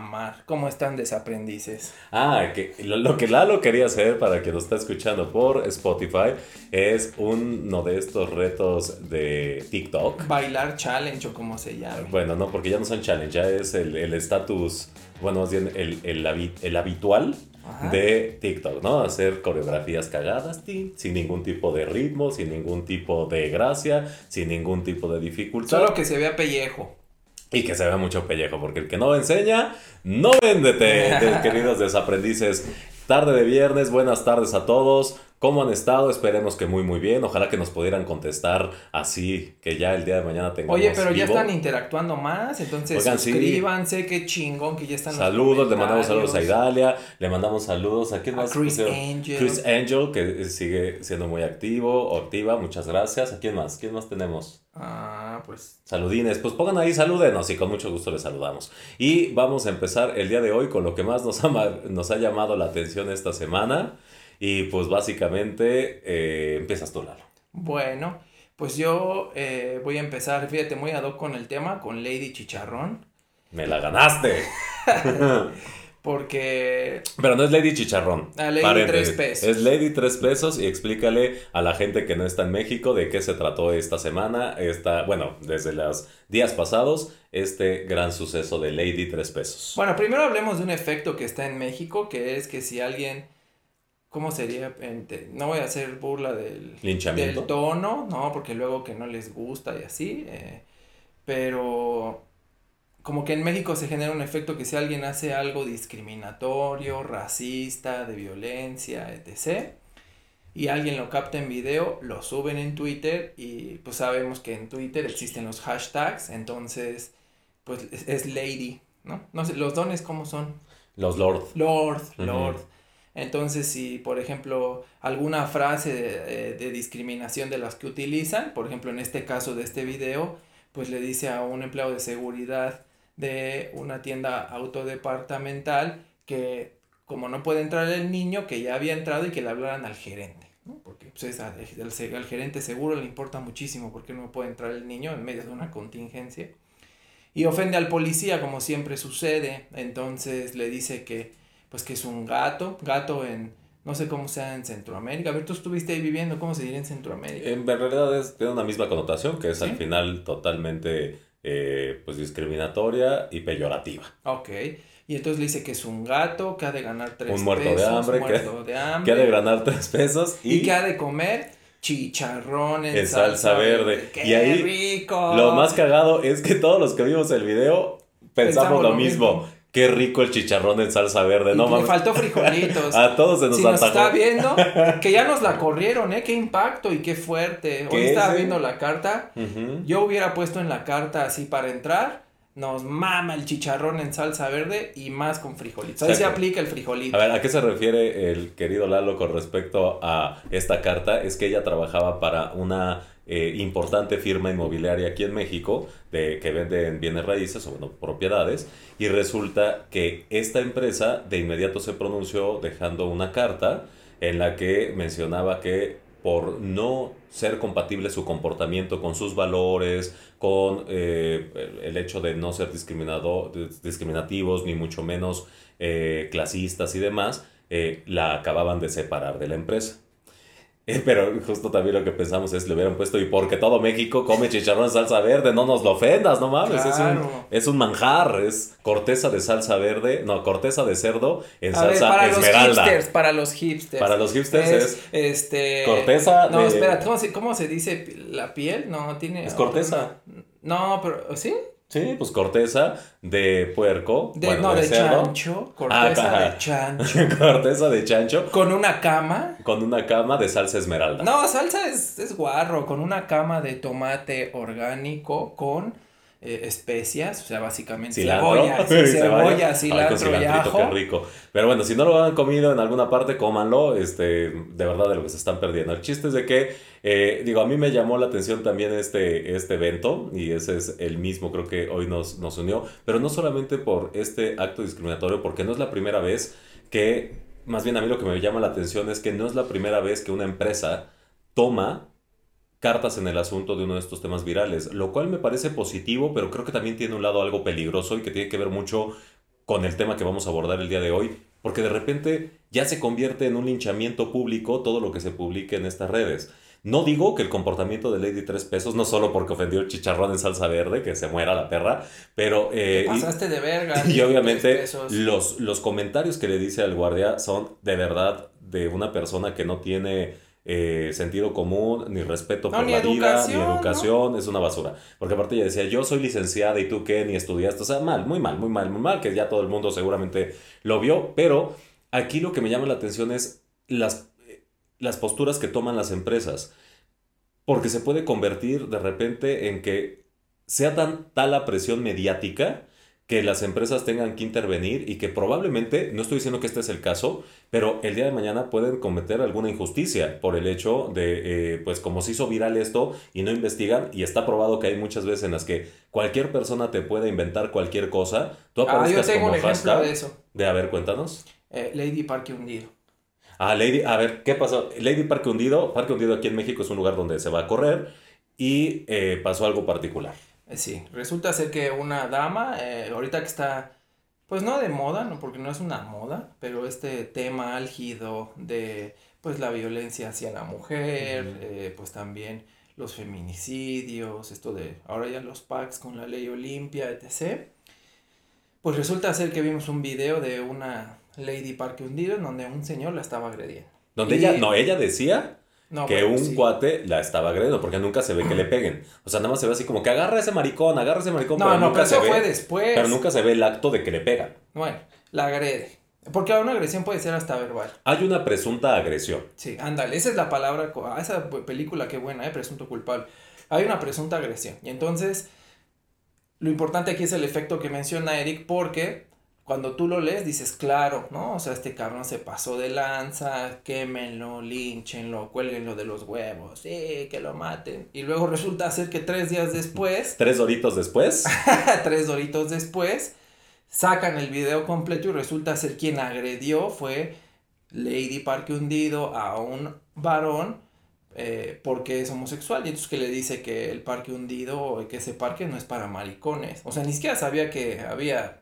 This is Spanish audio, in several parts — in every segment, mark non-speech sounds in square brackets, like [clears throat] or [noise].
amar. ¿Cómo están desaprendices? Ah, que lo, que Lalo quería hacer para quien nos está escuchando por Spotify es uno de estos retos de TikTok. Bailar challenge o como se llama. Bueno, no, porque ya no son challenge, ya es el estatus, bueno, más bien el, el, el habitual de TikTok, ¿no? Hacer coreografías cagadas, sin ningún tipo de ritmo, sin ningún tipo de gracia, sin ningún tipo de dificultad. Solo que se vea pellejo. Y que se vea mucho pellejo, porque el que no enseña, no véndete, [laughs] queridos desaprendices. Tarde de viernes, buenas tardes a todos. ¿Cómo han estado? Esperemos que muy muy bien. Ojalá que nos pudieran contestar así, que ya el día de mañana tengamos Oye, pero ya están interactuando más, entonces suscríbanse, qué chingón que ya están Saludos, le mandamos saludos a Idalia, le mandamos saludos a quién más? Chris Angel. Chris Angel, que sigue siendo muy activo, activa, muchas gracias. ¿A quién más? ¿Quién más tenemos? Ah, pues. Saludines, pues pongan ahí, salúdenos y con mucho gusto les saludamos. Y vamos a empezar el día de hoy con lo que más nos nos ha llamado la atención esta semana. Y pues básicamente eh, empiezas tú, Lalo. Bueno, pues yo eh, voy a empezar, fíjate, muy ad hoc con el tema, con Lady Chicharrón. Me la ganaste. [laughs] Porque. Pero no es Lady Chicharrón. Ah, Lady tres pesos. Es Lady tres pesos y explícale a la gente que no está en México de qué se trató esta semana, esta, bueno, desde los días pasados, este gran suceso de Lady tres pesos. Bueno, primero hablemos de un efecto que está en México, que es que si alguien ¿Cómo sería? No voy a hacer burla del, del tono, ¿no? Porque luego que no les gusta y así. Eh, pero como que en México se genera un efecto que si alguien hace algo discriminatorio, racista, de violencia, etc. Y alguien lo capta en video, lo suben en Twitter y pues sabemos que en Twitter existen los hashtags, entonces pues es lady, ¿no? No sé, los dones cómo son. Los lord. Lord, lord. Entonces, si por ejemplo alguna frase eh, de, discriminación de las que utilizan, por ejemplo en este caso de este video, pues le dice a un empleado de seguridad de una tienda autodepartamental que como no puede entrar el niño, que ya había entrado y que le hablaran al gerente. ¿no? Porque pues, al, al, gerente seguro le importa muchísimo porque no puede entrar el niño en medio de una contingencia. Y ofende al policía como siempre sucede. Entonces le dice que pues que es un gato, gato en, no sé cómo sea en Centroamérica. A ver, tú estuviste ahí viviendo, ¿cómo se diría en Centroamérica? En realidad es, tiene una misma connotación, que es al final totalmente eh, pues discriminatoria y peyorativa. Ok. Y entonces le dice que es un gato, que ha de ganar tres un muerto pesos. De hambre, muerto que, de hambre. Que ha de ganar tres pesos. Y, que ha de comer chicharrón en, salsa, verde. ¡Qué y ahí, rico! Lo más cagado es que todos los que vimos el video pensamos, lo, mismo. Qué rico el chicharrón en salsa verde, no mames. faltó [laughs] frijolitos. a todos se nos si nos está viendo, [laughs] que ya nos la corrieron, ¿eh? Qué impacto y qué fuerte. Hoy estaba viendo la carta. Yo hubiera puesto en la carta así para entrar. Nos mama el chicharrón en salsa verde y más con frijolitos. Ahí se aplica el frijolito. A ver, ¿a qué se refiere el querido Lalo con respecto a esta carta? Es que ella trabajaba para una eh, importante firma inmobiliaria aquí en México de, que vende bienes raíces o bueno, propiedades y resulta que esta empresa de inmediato se pronunció dejando una carta en la que mencionaba que por no ser compatible su comportamiento con sus valores, con eh, el hecho de no ser discriminado, discriminativos, ni mucho menos eh, clasistas y demás, la acababan de separar de la empresa. Pero justo también lo que pensamos es, le hubieran puesto, y porque todo México come chicharrón en salsa verde, no nos lo ofendas, no mames, es, un, es, un, manjar, es corteza de salsa verde, no, corteza de cerdo en salsa para esmeralda. Los hipsters, para los hipsters. Para los hipsters es, este, corteza No, espera, ¿cómo se, ¿cómo se dice la piel? No, tiene... Es corteza. No, pero, ¿sí? Sí, pues corteza de puerco. De, no, de, chancho. Corteza de chancho. [laughs] corteza de chancho. Con una cama. Con una cama de salsa esmeralda. No, salsa es, es guarro. Con una cama de tomate orgánico con eh, especias, o sea, básicamente [laughs] cebolla, cebolla, cilantro y ajo. Qué rico. Pero bueno, si no lo han comido en alguna parte, cómanlo, este, de verdad de lo que se están perdiendo. El chiste es de que, eh, digo, a mí me llamó la atención también este, este evento, y ese es el mismo, creo que hoy nos, nos unió, pero no solamente por este acto discriminatorio, porque no es la primera vez que, más bien a mí lo que me llama la atención es que no es la primera vez que una empresa toma cartas en el asunto de uno de estos temas virales, lo cual me parece positivo, pero creo que también tiene un lado algo peligroso y que tiene que ver mucho con el tema que vamos a abordar el día de hoy, porque de repente ya se convierte en un linchamiento público todo lo que se publique en estas redes. No digo que el comportamiento de Lady Tres Pesos, no solo porque ofendió el chicharrón en salsa verde, que se muera la perra, pero... Eh, pasaste de verga. [laughs] Y, obviamente los, los comentarios que le dice al guardia son de verdad de una persona que no tiene eh, sentido común, ni respeto por la vida, ni educación, es una basura. Porque aparte ella decía, yo soy licenciada y tú qué, ni estudiaste, o sea, mal, muy mal, muy mal, muy mal, que ya todo el mundo seguramente lo vio, pero aquí lo que me llama la atención es las las posturas que toman las empresas. Porque se puede convertir de repente en que sea tan tal la presión mediática que las empresas tengan que intervenir y que probablemente, no estoy diciendo que este es el caso, pero el día de mañana pueden cometer alguna injusticia por el hecho de, eh, pues como se hizo viral esto y no investigan, y está probado que hay muchas veces en las que cualquier persona te puede inventar cualquier cosa, tú ah, yo tengo un ejemplo de eso. De, a ver, cuéntanos. Eh, Lady Parque Hundido. Ah, Lady, a ver, ¿qué pasó? Lady Parque Hundido, Parque Hundido aquí en México es un lugar donde se va a correr y eh, pasó algo particular. Eh, sí, resulta ser que una dama, eh, ahorita que está, pues no de moda, no porque no es una moda, pero este tema álgido de pues la violencia hacia la mujer, pues también los feminicidios, esto de ahora ya los packs con la ley Olimpia, etc. Pues resulta ser que vimos un video de una Lady Parque Hundido, en donde un señor la estaba agrediendo. Donde ella, no, ella decía que un cuate la estaba agrediendo, porque nunca se ve que le peguen. O sea, nada más se ve así como que agarra ese maricón, agarra ese maricón, no, pero no, nunca se fue después. Pero nunca se ve el acto de que le pegan. Bueno, la agrede. Porque una agresión puede ser hasta verbal. Hay una presunta agresión. Sí, ándale, esa es la palabra, esa película qué buena, ¿eh? Presunto culpable. Hay una presunta agresión. Y entonces, lo importante aquí es el efecto que menciona Eric, porque cuando tú lo lees dices, claro, ¿no? O sea, este cabrón se pasó de lanza, quémenlo, linchenlo, cuélguenlo de los huevos, sí, que lo maten. Y luego resulta ser que tres días después... [laughs] ¿Tres doritos después? [laughs] tres doritos después, sacan el video completo y resulta ser quien agredió fue Lady Parque Hundido a un varón eh, porque es homosexual y entonces que le dice que el parque hundido, que ese parque no es para maricones. O sea, ni siquiera sabía que había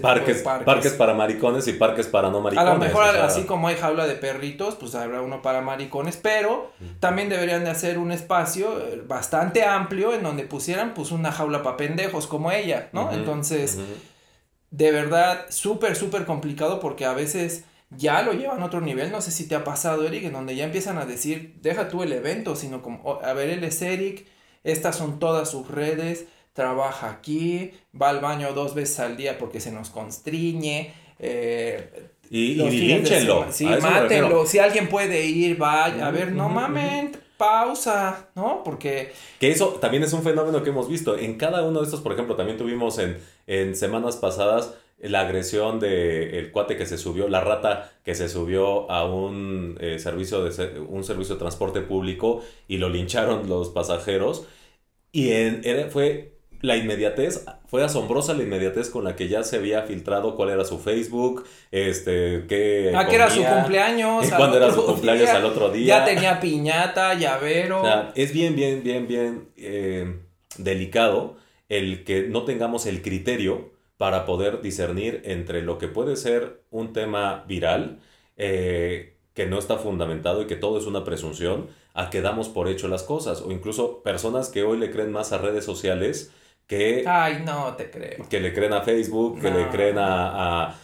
parques, parques. para maricones y parques para no maricones. A lo mejor así como hay jaula de perritos, pues habrá uno para maricones, pero también deberían de hacer un espacio eh, bastante amplio en donde pusieran pues una jaula para pendejos como ella, ¿no? Entonces, de verdad, súper, súper complicado porque a veces ya lo llevan a otro nivel, no sé si te ha pasado, Eric, en donde ya empiezan a decir, deja tú el evento, sino como, a ver, él es Eric, estas son todas sus redes, trabaja aquí, va al baño dos veces al día porque se nos constriñe. Eh, y, y Sí, mátenlo. Si alguien puede ir, vaya. A ver, no mamen, pausa, ¿no? Porque... Que eso también es un fenómeno que hemos visto. En cada uno de estos, por ejemplo, también tuvimos en, en semanas pasadas la agresión de el cuate que se subió, la rata que se subió a un eh, servicio de un servicio de transporte público y lo lincharon los pasajeros. Y en, era, fue la inmediatez, fue asombrosa la inmediatez con la que ya se había filtrado cuál era su Facebook, este, qué... Ah, que era su cumpleaños. [laughs] Cuándo era su cumpleaños al otro día. Ya tenía piñata, llavero. O sea, es bien, bien, bien, bien eh, delicado el que no tengamos el criterio para poder discernir entre lo que puede ser un tema viral, eh, que no está fundamentado y que todo es una presunción, a que damos por hecho las cosas, o incluso personas que hoy le creen más a redes sociales, que... Ay, no te creo. Que le creen a Facebook, que le creen a, a,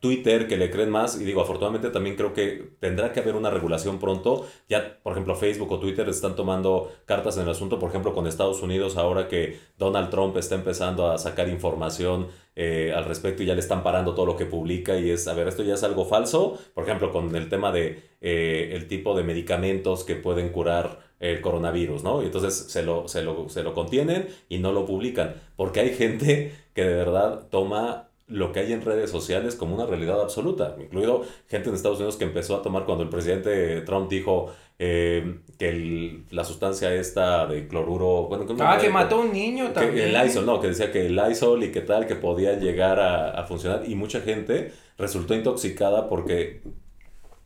Twitter, que le creen más. Y digo, afortunadamente también creo que tendrá que haber una regulación pronto. Ya, por ejemplo, Facebook o Twitter están tomando cartas en el asunto, por ejemplo, con Estados Unidos, ahora que Donald Trump está empezando a sacar información eh, al respecto y ya le están parando todo lo que publica y es, a ver, esto ya es algo falso, por ejemplo, con el tema de eh, el tipo de medicamentos que pueden curar el coronavirus, ¿no? Y entonces se lo, se, lo, se lo contienen y no lo publican, porque hay gente que de verdad toma lo que hay en redes sociales como una realidad absoluta, incluido gente en Estados Unidos que empezó a tomar cuando el presidente Trump dijo eh, que la sustancia esta de cloruro, bueno, ah, que mató a un niño también. el Lysol, no, que decía que el Lysol y que tal, que podía llegar a, a funcionar y mucha gente resultó intoxicada porque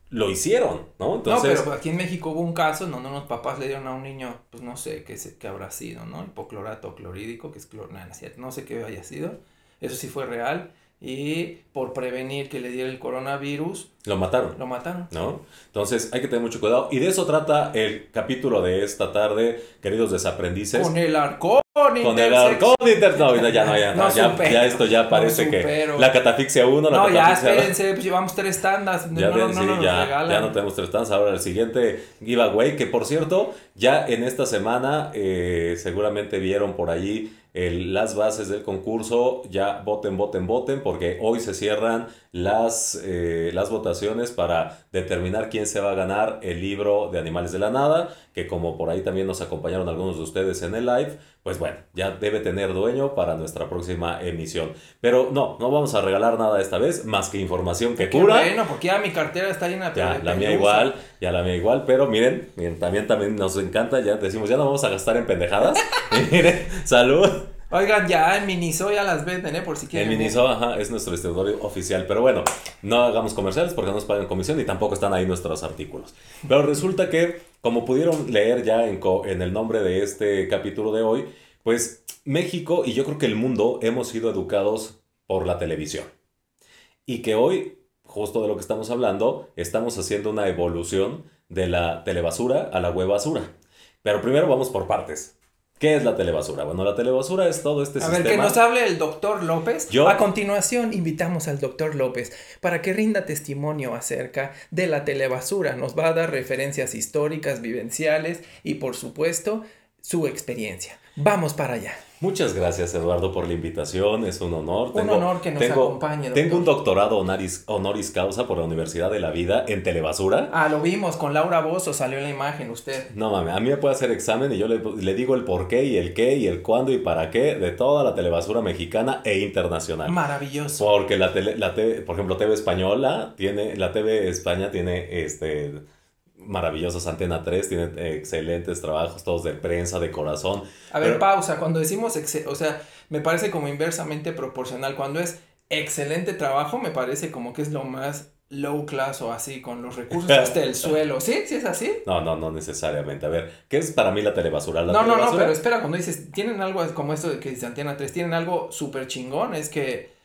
lo hicieron, ¿no? Entonces... No, pero aquí en México hubo un caso en donde unos papás le dieron a un niño, pues no sé qué, qué habrá sido, ¿no? Hipoclorato clorídico, que es clor... no sé qué haya sido. Eso sí fue real. y por prevenir que le diera el coronavirus, Lo mataron. lo mataron. ¿no? Entonces hay que tener mucho cuidado. Y de eso trata el capítulo de esta tarde, queridos desaprendices. Con el arcón Con el arcón inter... No, ya, no, ya, No ya, ya esto ya parece No que la catafixia 1, la No, ya, catafixia espérense, pues llevamos tres tandas. Ya, no, sí, ya, ya no tenemos tres tandas. Ahora el siguiente giveaway, que por cierto, ya en esta semana eh, seguramente vieron por allí el- las bases del concurso. Ya voten, voten, voten, porque hoy se cierran las, eh, las votaciones para determinar quién se va a ganar el libro de Animales de la Nada, que como por ahí también nos acompañaron algunos de ustedes en el live, pues bueno, ya debe tener dueño para nuestra próxima emisión. Pero no, no vamos a regalar nada esta vez, más que información que Qué cura. bueno, porque ya mi cartera está llena de Ya, la mía igual, ya la mía igual, pero miren, miren, también, también nos encanta, ya decimos, ya no vamos a gastar en pendejadas. [laughs] miren, salud. Oigan, ya en Miniso ya las venden, ¿eh? Por si quieren. Miniso, ajá, es nuestro distribuidor oficial, pero bueno, no hagamos comerciales porque no nos pagan comisión y tampoco están ahí nuestros artículos. Pero resulta que, como pudieron leer ya en, en el nombre de este capítulo de hoy, pues México y yo creo que el mundo hemos sido educados por la televisión. Y que hoy, justo de lo que estamos hablando, estamos haciendo una evolución de la telebasura a la web basura. Pero primero vamos por partes. ¿Qué es la telebasura? Bueno, la telebasura es todo este A sistema. ver, que nos hable el doctor López. Yo- A continuación, invitamos al doctor López para que rinda testimonio acerca de la telebasura. Nos va a dar referencias históricas, vivenciales y, por supuesto, su experiencia. Vamos para allá. Muchas gracias, Eduardo, por la invitación. Es un honor. Un honor que nos acompañe, doctor. Tengo un doctorado honoris, honoris causa por la Universidad de la Vida en telebasura. Ah, lo vimos con Laura Bozo, salió en la imagen usted. No mames, a mí me puede hacer examen y yo le, le digo el por qué y el qué y el cuándo y para qué de toda la telebasura mexicana e internacional. Maravilloso. Porque la tele, la TV, por ejemplo, TV Española tiene, la TV España tiene este maravillosos Antena 3, tiene eh, excelentes trabajos, todos de prensa, de corazón. A ver, Pero- pausa. Cuando decimos, o sea, me parece como inversamente proporcional. Cuando es excelente trabajo, me parece como que es lo más low class o así, con los recursos [laughs] hasta el suelo. ¿Sí? ¿Sí es así? No, no, no necesariamente. A ver, ¿qué es para mí la telebasura? La No, no, no, pero espera, cuando dices, tienen algo como esto de que dice Antena 3, tienen algo súper chingón, es que,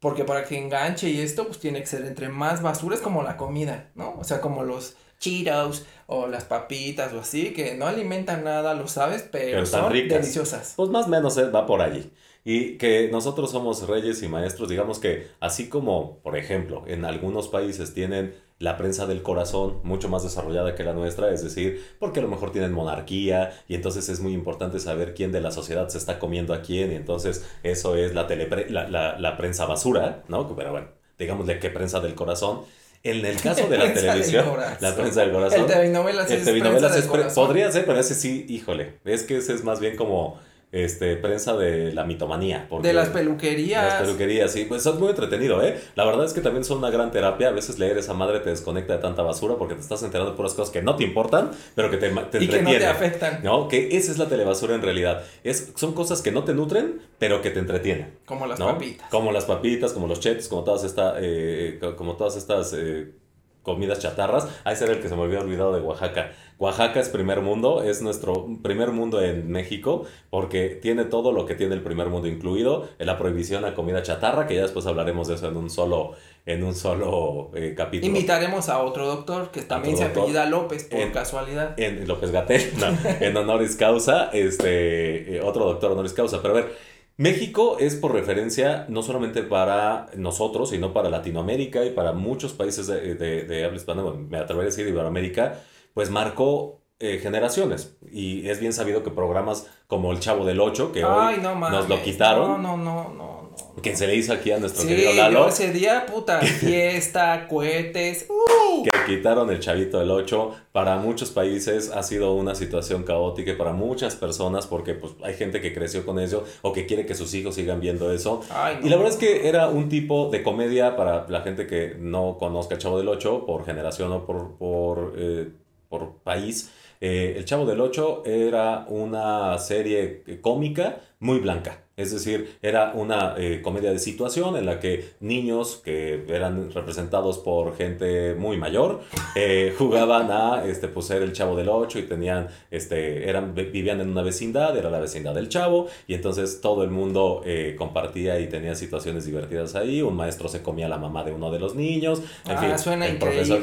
porque para que enganche y esto, pues tiene que ser entre más basura, es como la comida, ¿no? O sea, como los Cheetos o las papitas o así, que no alimentan nada, lo sabes, pero, Pero son ricas. deliciosas. Pues más o menos eh, va por allí. Y que nosotros somos reyes y maestros, digamos que así como, por ejemplo, en algunos países tienen la prensa del corazón mucho más desarrollada que la nuestra, es decir, porque a lo mejor tienen monarquía y entonces es muy importante saber quién de la sociedad se está comiendo a quién y entonces eso es la, telepre- la, la, la prensa basura, ¿no? Pero bueno, digámosle que prensa del corazón. En el [laughs] caso de la televisión, la prensa del corazón. El telenovelas El es telenovelas prensa es corazón. podría ser, pero ese sí, híjole, es que ese es más bien como este prensa de la mitomanía. Porque De las de peluquerías. las peluquerías, sí, pues son muy entretenido, ¿eh? La verdad es que también son una gran terapia. A veces leer esa madre te desconecta de tanta basura porque te estás enterando de puras cosas que no te importan, pero que te, te y que no te afectan, ¿no? Que esa es la telebasura en realidad. Es, son cosas que no te nutren, pero que te entretienen. como las ¿no? papitas. Como las papitas, como los chetos, como todas, esta, eh, co- como todas estas eh, comidas chatarras. Ahí será el que se me había olvidado de Oaxaca. Oaxaca es primer mundo, es nuestro primer mundo en México, porque tiene todo lo que tiene el primer mundo incluido, en la prohibición a comida chatarra, que ya después hablaremos de eso en un solo, en un solo eh, capítulo. Invitaremos a otro doctor que también se doctor. apellida López por En- casualidad. en López Gatel, [laughs] no, en honoris causa, este, eh, otro doctor honoris causa. Pero a ver, México es por referencia no solamente para nosotros, sino para Latinoamérica y para muchos países de, de- de habla hispana, bueno, me atrevería a decir Iberoamérica, pues marcó eh, generaciones. Y es bien sabido que programas como El Chavo del Ocho, que Ay, hoy no nos lo quitaron, No, no, no, no. Que se le hizo aquí a nuestro Sí, querido yo Lalo. ese día, puta, [laughs] fiesta, cohetes. uh, que quitaron el chavito del 8. Para muchos países ha sido una situación caótica y para muchas personas porque pues, hay gente que creció con eso o que quiere que sus hijos sigan viendo eso. Ay, no. Y la verdad es que era un tipo de comedia para la gente que no conozca el Chavo del 8 por generación o por, por, eh, por país. Eh, el Chavo del 8 era una serie cómica muy blanca. Es decir, era una eh, comedia de situación en la que niños que eran representados por gente muy mayor eh, jugaban a este, pues, ser el chavo del 8 y tenían, este, eran, vivían en una vecindad, era la vecindad del chavo, y entonces todo el mundo eh, compartía y tenía situaciones divertidas ahí. Un maestro se comía la mamá de uno de los niños. En Ah, fin, suena el profesor.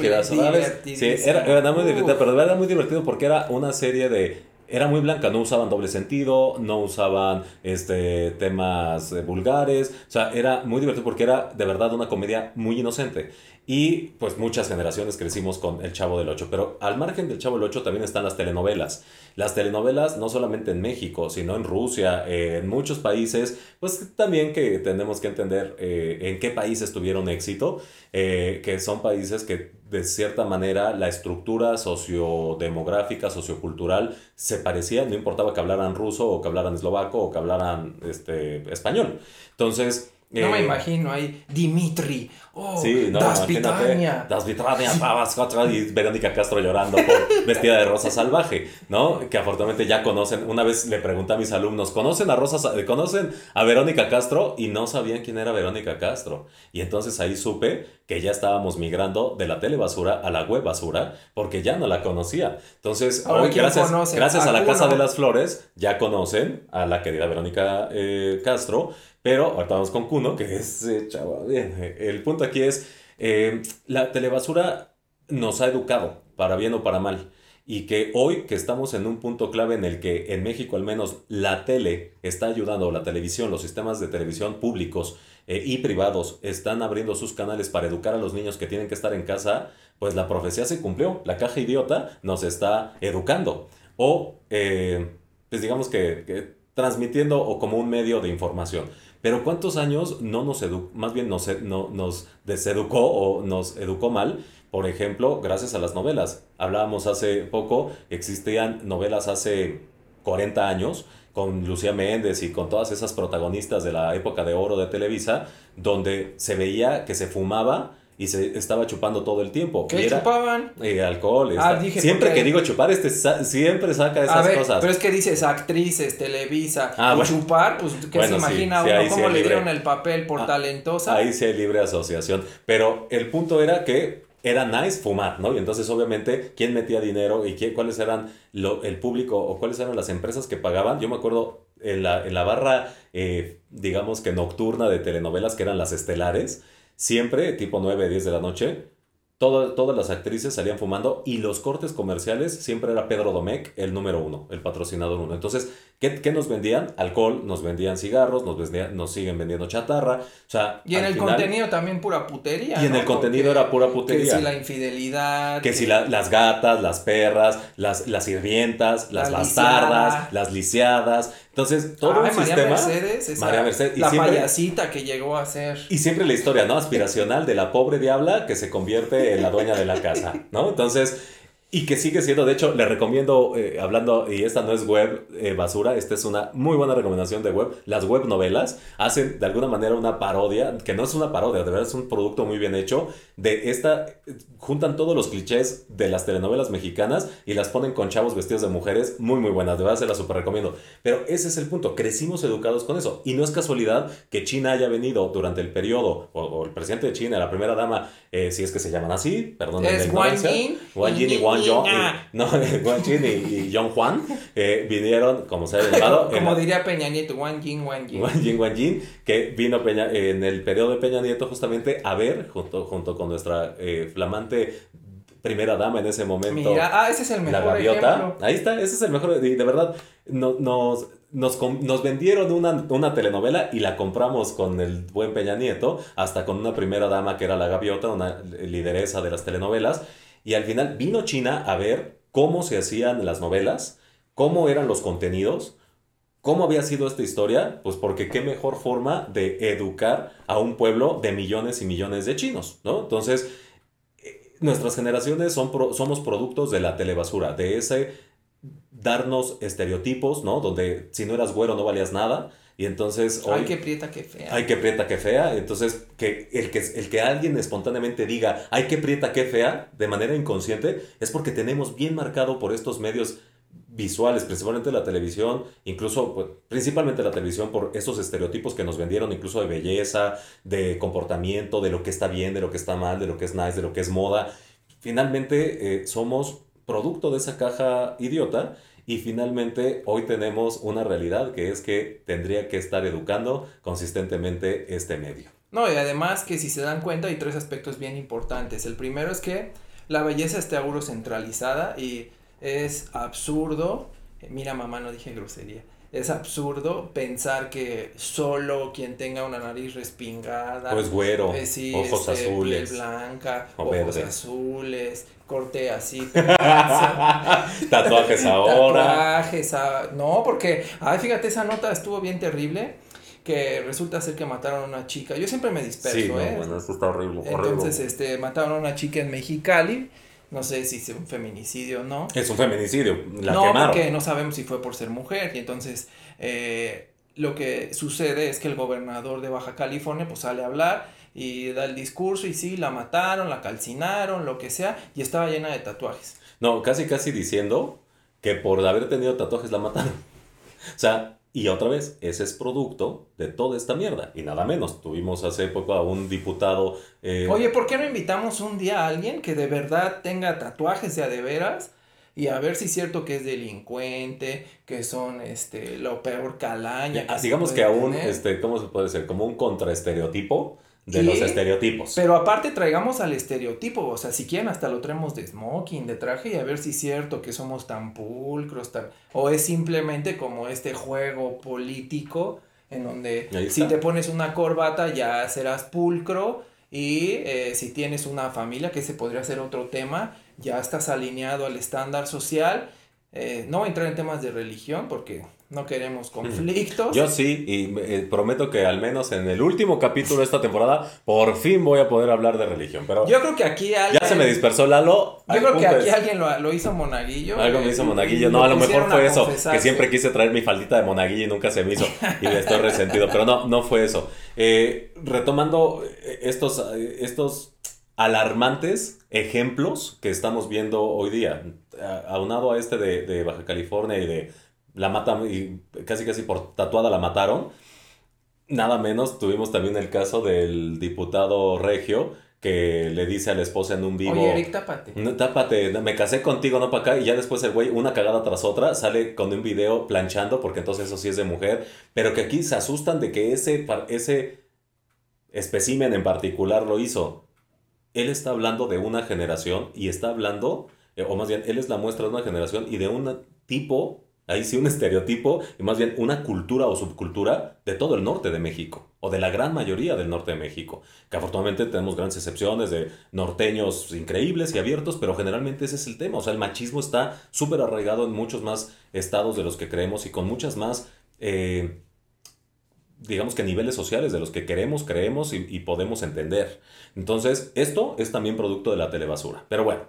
Sí, era, era muy divertido, pero era muy divertido porque era una serie de era muy blanca, no usaban doble sentido, no usaban este, temas eh, vulgares, o sea, era muy divertido porque era de verdad una comedia muy inocente. Y pues muchas generaciones crecimos con El Chavo del Ocho, pero al margen del Chavo del Ocho también están las telenovelas. Las telenovelas no solamente en México, sino en Rusia, eh, en muchos países, pues también que tenemos que entender eh, en qué países tuvieron éxito, eh, que son países que de cierta manera la estructura sociodemográfica, sociocultural se parecía, no importaba que hablaran ruso o que hablaran eslovaco o que hablaran este, español. Entonces... No me eh, imagino ahí, Dimitri, oh, Sí, no, Das imagínate. Pitania. Das Pitania, Pavas, Cotra, y Verónica Castro llorando por [laughs] vestida de rosa salvaje, ¿no? Que afortunadamente ya conocen. Una vez le pregunté a mis alumnos, ¿conocen a Rosa, Sa- conocen a Verónica Castro? Y no sabían quién era Verónica Castro. Y entonces ahí supe que ya estábamos migrando de la telebasura a la web basura porque ya no la conocía. Entonces, Ahora, hoy, ¿quién gracias, gracias a la ¿A Casa de las Flores, ya conocen a la querida Verónica eh, Castro, pero ahorita vamos con Cuno, que es eh, chavo, bien. eh, El punto aquí es, eh, la telebasura nos ha educado, para bien o para mal. Y que hoy que estamos en un punto clave en el que en México al menos la tele está ayudando, la televisión, los sistemas de televisión públicos eh, y privados están abriendo sus canales para educar a los niños que tienen que estar en casa, pues la profecía se cumplió. La caja idiota nos está educando. O, eh, pues digamos que transmitiendo o como un medio de información. Pero ¿cuántos años no nos educó, más bien nos, no, nos deseducó o nos educó mal? Por ejemplo, gracias a las novelas. Hablábamos hace poco, existían novelas hace 40 años con Lucía Méndez y con todas esas protagonistas de la época de oro de Televisa, donde se veía que se fumaba y se estaba chupando todo el tiempo. ¿Qué era, chupaban? eh, alcohol. Ah, esta- dije, siempre que digo chupar, este sa- siempre saca esas A ver, cosas. pero es que dices actrices, Televisa, Ah, bueno. chupar, pues ¿qué Bueno, se imagina sí, uno? sí ¿Cómo le libre. dieron el papel por Ah, talentosa? Ahí sí hay libre asociación. Pero el punto era que era nice fumar, ¿no? Y entonces, obviamente, ¿quién metía dinero y quién, cuáles eran lo- el público o cuáles eran las empresas que pagaban? Yo me acuerdo en la, en la barra, eh, digamos que nocturna de telenovelas, que eran las estelares, siempre, tipo 9, 10 de la noche, todo- todas las actrices salían fumando y los cortes comerciales siempre era Pedro Domecq el número uno, el patrocinador uno. Entonces, ¿qué, qué nos vendían? Alcohol, nos vendían cigarros, nos, vendían- nos siguen vendiendo chatarra. O sea, y en el final- contenido también pura putería. Y en ¿no? el contenido Porque- era pura Que putería. si la infidelidad. Que si la- las gatas, las perras, las, las sirvientas, las La bastardas, lisiada. las lisiadas. Entonces, todo Ay, un María sistema. Mercedes, esa- María Mercedes, la siempre- payasita que llegó a ser. Y siempre la historia, ¿no? Aspiracional de la pobre diabla que se convierte en la dueña de la casa, ¿no? Entonces, y que sigue siendo, de hecho, le recomiendo, eh, hablando, y esta no es web eh, basura, esta es una muy buena recomendación de web. Las web novelas hacen de alguna manera una parodia, que no es una parodia, de verdad es un producto muy bien hecho, de esta, juntan todos los clichés de las telenovelas mexicanas y las ponen con chavos vestidos de mujeres muy, muy buenas, de verdad se las super recomiendo. Pero ese es el punto, crecimos educados con eso. Y no es casualidad que China haya venido durante el periodo, o, o el presidente de China, la primera dama, eh, si es que se llaman así, perdón. Es. Wang Yin. Yin y Wang Yong, Ah. y- [laughs] no, Wang y, y Yong Juan eh, vinieron, como se ha llamado, Como la- diría Peña Nieto, Wang Yin, Wang Yin, que vino Peña, en el periodo de Peña Nieto justamente a ver, junto, junto con nuestra eh, flamante primera dama en ese momento. Mira, ah, ese es el La mejor gaviota, ejemplo. ahí está, ese es el mejor, y de verdad, no- nos, nos, nos vendieron una, una telenovela y la compramos con el buen Peña Nieto, hasta con una primera dama que era la gaviota, una lideresa de las telenovelas, y al final vino China a ver cómo se hacían las novelas, cómo eran los contenidos, ¿Cómo había sido esta historia? Pues porque qué mejor forma de educar a un pueblo de millones y millones de chinos, ¿no? Entonces, eh, nuestras generaciones son somos productos de la telebasura, de ese darnos estereotipos, ¿no? Donde si no eras güero no valías nada. Y entonces hoy... Ay, qué prieta, qué fea. Ay, qué prieta, qué fea. Entonces, que el, que el que alguien espontáneamente diga, ay, qué prieta, qué fea, de manera inconsciente, es porque tenemos bien marcado por estos medios visuales, principalmente la televisión, incluso pues, principalmente la televisión por esos estereotipos que nos vendieron incluso de belleza, de comportamiento, de lo que está bien, de lo que está mal, de lo que es nice, de lo que es moda. Finalmente eh, somos producto de esa caja idiota y finalmente hoy tenemos una realidad que es que tendría que estar educando consistentemente este medio. No, y además que si se dan cuenta hay tres aspectos bien importantes. El primero es que la belleza está centralizada y es absurdo, mira mamá, no dije grosería, es absurdo pensar que solo quien tenga una nariz respingada, pues güero, eh, ojos este, azules, piel blanca, ojos azules, corte así, [laughs] tatuajes ahora, tatuajes, no, porque, ay, fíjate, esa nota estuvo bien terrible que resulta ser que mataron a una chica. Yo siempre me disperso, sí, ¿eh? bueno, esto está horrible. Entonces, este, mataron a una chica en Mexicali no sé si es un feminicidio o no. Es un feminicidio, la no, porque no sabemos si fue por ser mujer. Y entonces eh, lo que sucede es que el gobernador de Baja California pues sale a hablar y da el discurso y sí, la mataron, la calcinaron, lo que sea, y estaba llena de tatuajes. No, casi casi diciendo que por haber tenido tatuajes la mataron. O sea, y otra vez, ese es producto de toda esta mierda. Y nada menos. Tuvimos hace poco a un diputado. Eh, Oye, ¿por qué no invitamos un día a alguien que de verdad tenga tatuajes de a de veras? Y a ver si es cierto que es delincuente, que son este lo peor calaña. digamos que aún, este, ¿cómo se puede decir? Como un contraestereotipo de los estereotipos. Pero aparte traigamos al estereotipo, o sea, si quieren hasta lo traemos de smoking, de traje y a ver si es cierto que somos tan pulcros, tan... o es simplemente como este juego político en donde si te pones una corbata ya serás pulcro y eh, si tienes una familia, que ese podría ser otro tema, ya estás alineado al estándar social. Eh, no voy a entrar en temas de religión porque no queremos conflictos. Yo sí, y eh, prometo que al menos en el último capítulo de esta temporada, por fin voy a poder hablar de religión. Pero yo creo que aquí alguien. Ya se me dispersó Lalo. Yo creo que aquí alguien lo, hizo monaguillo. Algo me hizo monaguillo. No, a lo mejor fue eso. Que siempre quise traer mi faldita de monaguillo y nunca se me hizo. Y le estoy resentido. Pero no, no fue eso. Eh, retomando eh, estos, estos alarmantes ejemplos que estamos viendo hoy día. Aunado a este de, de Baja California y de la matan y casi casi por tatuada la mataron. Nada menos, tuvimos también el caso del diputado Regio que le dice a la esposa en un vivo. Oye, Eric, tápate. tápate, me casé contigo, no para acá. Y ya después el güey, una cagada tras otra, sale con un video planchando, porque entonces eso sí es de mujer. Pero que aquí se asustan de que ese, ese especímen en particular lo hizo. Él está hablando de una generación y está hablando, eh, o más bien, él es la muestra de una generación y de un tipo Ahí sí un estereotipo y más bien una cultura o subcultura de todo el norte de México o de la gran mayoría del norte de México. Que afortunadamente tenemos grandes excepciones de norteños increíbles y abiertos, pero generalmente ese es el tema. O sea, el machismo está súper arraigado en muchos más estados de los que creemos y con muchas más, eh, digamos que niveles sociales de los que queremos, creemos y, y podemos entender. Entonces, esto es también producto de la telebasura. Pero bueno.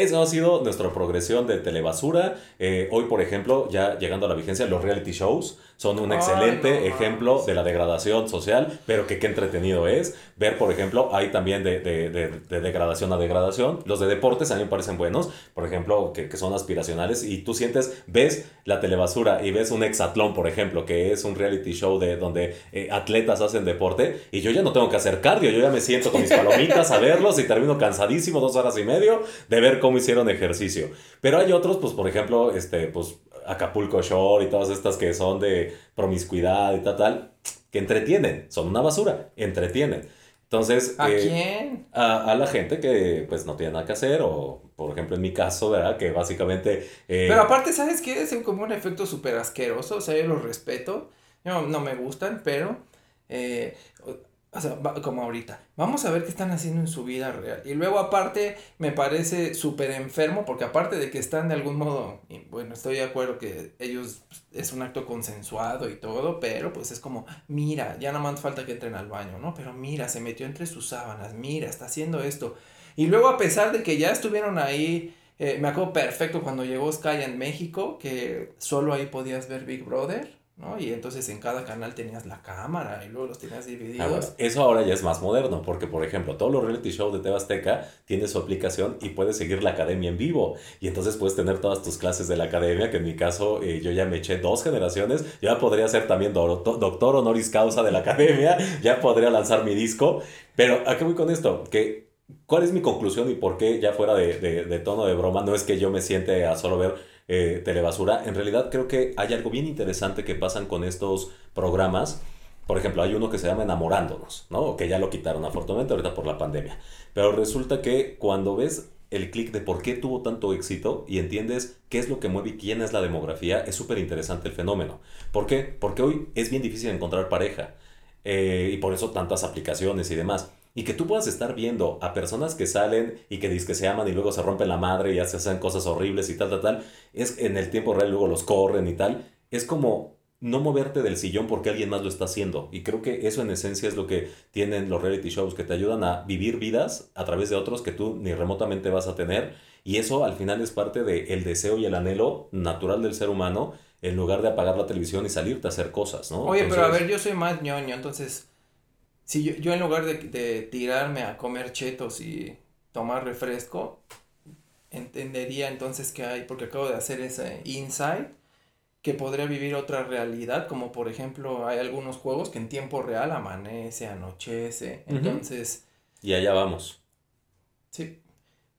Eso ha sido nuestra progresión de telebasura. Eh, hoy, por ejemplo, ya llegando a la vigencia, los reality shows son un excelente ejemplo de la degradación social, pero que qué entretenido es. Ver, por ejemplo, hay también de, degradación a degradación. Los de deportes a mí me parecen buenos, por ejemplo, que, son aspiracionales. Y tú sientes, ves la telebasura y ves un hexatlón, por ejemplo, que es un reality show de donde eh, atletas hacen deporte. Y yo ya no tengo que hacer cardio, yo ya me siento con mis [laughs] palomitas a verlos y termino cansadísimo, dos horas y medio, de ver cómo hicieron ejercicio. Pero hay otros, pues por ejemplo, este, pues Acapulco Shore y todas estas que son de promiscuidad y tal, tal, que entretienen, son una basura, entretienen. Entonces, ¿a eh, quién? A, la gente que pues no tiene nada que hacer o, por ejemplo, en mi caso, ¿verdad? Que básicamente... Eh, Pero aparte, ¿sabes qué? Es como un efecto súper asqueroso, o sea, yo los respeto, no, no me gustan, pero... Eh, o sea, como ahorita, vamos a ver qué están haciendo en su vida real. Y luego aparte me parece súper enfermo porque aparte de que están de algún modo, bueno, estoy de acuerdo que ellos pues, es un acto consensuado y todo, pero pues es como, mira, ya no más falta que entren al baño, ¿no? Pero mira, se metió entre sus sábanas, mira, está haciendo esto. Y luego a pesar de que ya estuvieron ahí, eh, me acuerdo perfecto cuando llegó Sky en México, que solo ahí podías ver Big Brother ¿no? Y entonces en cada canal tenías la cámara y luego los tenías divididos. Eso ahora ya es más moderno, porque por ejemplo, todos los reality shows de Tebasteca tienen su aplicación y puedes seguir la academia en vivo. Y entonces puedes tener todas tus clases de la academia, que en mi caso eh, yo ya me eché dos generaciones, ya podría ser también doctor honoris causa de la academia, [laughs] ya podría lanzar mi disco. Pero ¿a qué voy con esto? Que ¿Cuál es mi conclusión y por qué, ya fuera de, de, de, tono de broma, no es que yo me siente a solo ver eh, telebasura. En realidad creo que hay algo bien interesante que pasan con estos programas. Por ejemplo, hay uno que se llama Enamorándonos, ¿no? Que ya lo quitaron afortunadamente ahorita por la pandemia. Pero resulta que cuando ves el clic de por qué tuvo tanto éxito y entiendes qué es lo que mueve y quién es la demografía, es súper interesante el fenómeno. ¿Por qué? Porque hoy es bien difícil encontrar pareja eh, y por eso tantas aplicaciones y demás. Y que tú puedas estar viendo a personas que salen y que dicen que se aman y luego se rompen la madre y ya se hacen cosas horribles y tal, tal, tal. Es en el tiempo real, luego los corren y tal. Es como no moverte del sillón porque alguien más lo está haciendo. Y creo que eso en esencia es lo que tienen los reality shows, que te ayudan a vivir vidas a través de otros que tú ni remotamente vas a tener. Y eso al final es parte del deseo y el anhelo natural del ser humano en lugar de apagar la televisión y salirte a hacer cosas, ¿no? Oye, pero a ver, yo soy más ñoño, entonces si yo, yo en lugar de, de, tirarme a comer chetos y tomar refresco, entendería entonces que hay, porque acabo de hacer ese insight, que podría vivir otra realidad, como por ejemplo hay algunos juegos que en tiempo real amanece, anochece, entonces... Y allá vamos. Sí,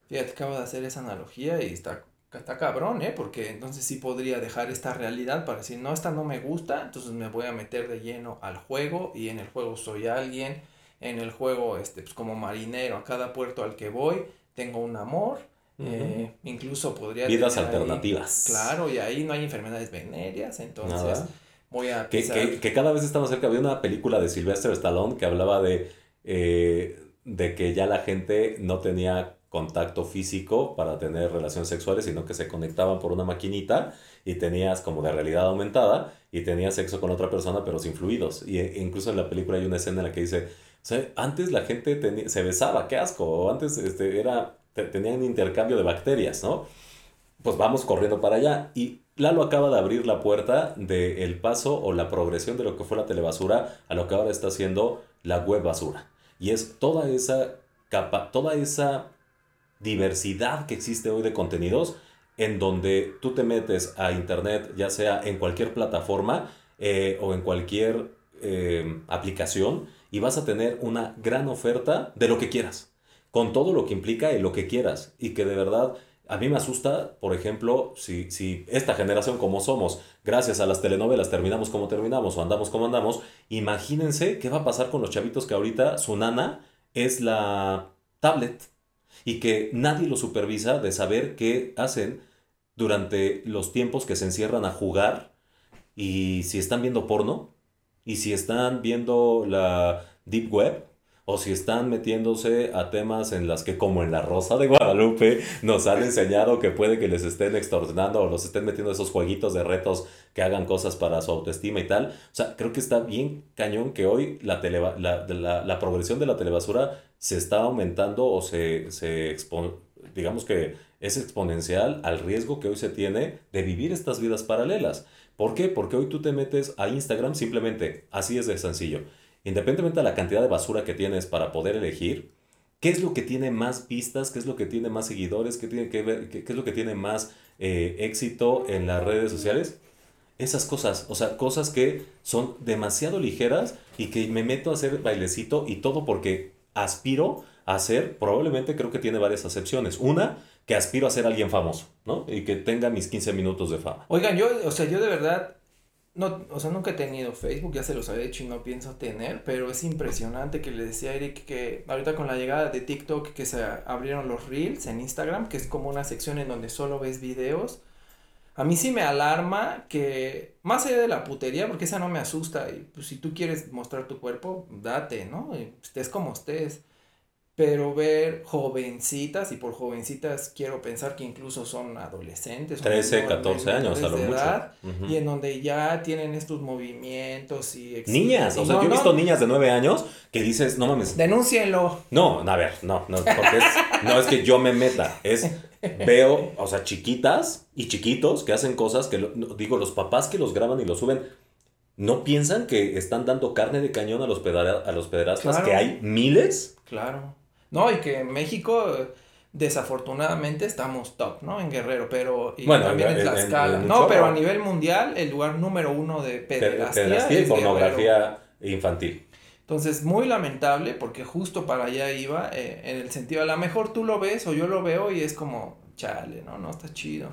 fíjate, acabo de hacer esa analogía y está está cabrón, ¿eh? Porque entonces sí podría dejar esta realidad para decir, no, esta no me gusta, entonces me voy a meter de lleno al juego y en el juego soy alguien, en el juego, este, pues como marinero, a cada puerto al que voy, tengo un amor, eh, incluso podría... Vidas alternativas. claro, y ahí no hay enfermedades venéreas, entonces voy a... Que, que, que, cada vez estamos cerca, había una película de Sylvester Stallone que hablaba de, eh, de que ya la gente no tenía contacto físico para tener relaciones sexuales, sino que se conectaban por una maquinita y tenías como de realidad aumentada y tenías sexo con otra persona pero sin fluidos. Y e, incluso en la película hay una escena en la que dice, antes la gente se besaba, qué asco, o antes este, era, tenían intercambio de bacterias, ¿no? Pues vamos corriendo para allá. Y Lalo acaba de abrir la puerta del paso o la progresión de lo que fue la telebasura a lo que ahora está haciendo la web basura. Y es toda esa capa, toda esa diversidad que existe hoy de contenidos en donde tú te metes a internet, ya sea en cualquier plataforma eh, o en cualquier eh, aplicación, y vas a tener una gran oferta de lo que quieras, con todo lo que implica y lo que quieras, y que de verdad a mí me asusta, por ejemplo, si, si esta generación como somos, gracias a las telenovelas terminamos como terminamos o andamos como andamos, imagínense qué va a pasar con los chavitos que ahorita su nana es la tablet y que nadie lo supervisa de saber qué hacen durante los tiempos que se encierran a jugar y si están viendo porno y si están viendo la deep web o si están metiéndose a temas en las que como en la Rosa de Guadalupe nos han enseñado que puede que les estén extorsionando o los estén metiendo esos jueguitos de retos que hagan cosas para su autoestima y tal. O sea, creo que está bien cañón que hoy la, la, la, la progresión de la telebasura se está aumentando o se, se digamos que es exponencial al riesgo que hoy se tiene de vivir estas vidas paralelas. ¿Por qué? Porque hoy tú te metes a Instagram simplemente, así es de sencillo. Independientemente de la cantidad de basura que tienes para poder elegir, ¿qué es lo que tiene más vistas? ¿Qué es lo que tiene más seguidores? ¿Qué, tiene que ver, qué, es lo que tiene más eh, éxito en las redes sociales? Esas cosas, o sea, cosas que son demasiado ligeras y que me meto a hacer bailecito y todo porque aspiro a ser, probablemente creo que tiene varias acepciones. Una, que aspiro a ser alguien famoso, ¿no? Y que tenga mis 15 minutos de fama. Oigan, yo, o sea, yo de verdad, no, o sea, nunca he tenido Facebook, ya se los había hecho y no pienso tener, pero es impresionante que le decía a Eric que ahorita con la llegada de TikTok que se abrieron los Reels en Instagram, que es como una sección en donde solo ves videos. A mí sí me alarma que, más allá de la putería, porque esa no me asusta, y pues si tú quieres mostrar tu cuerpo, date, ¿no? estés como estés. Pero ver jovencitas, y por jovencitas quiero pensar que incluso son adolescentes. 13, 14 años a lo mucho. Y en donde ya tienen estos movimientos y... Niñas, o sea, yo he visto niñas de 9 años que dices, no mames. Denúncienlo. No, a ver, no, no, porque es, no es que yo me meta, es veo, o sea, chiquitas y chiquitos que hacen cosas que, digo, los papás que los graban y los suben, ¿no piensan que están dando carne de cañón a los, a los pederastas? Que hay miles. Claro. No, y que en México desafortunadamente estamos top, ¿no? En Guerrero, pero y también en, Tlaxcala. no, pero a nivel mundial, el lugar número uno de pederastía, y pornografía infantil. Entonces, muy lamentable porque justo para allá iba, eh, en el sentido, a lo mejor tú lo ves o yo lo veo y es como, chale, ¿no? No está chido.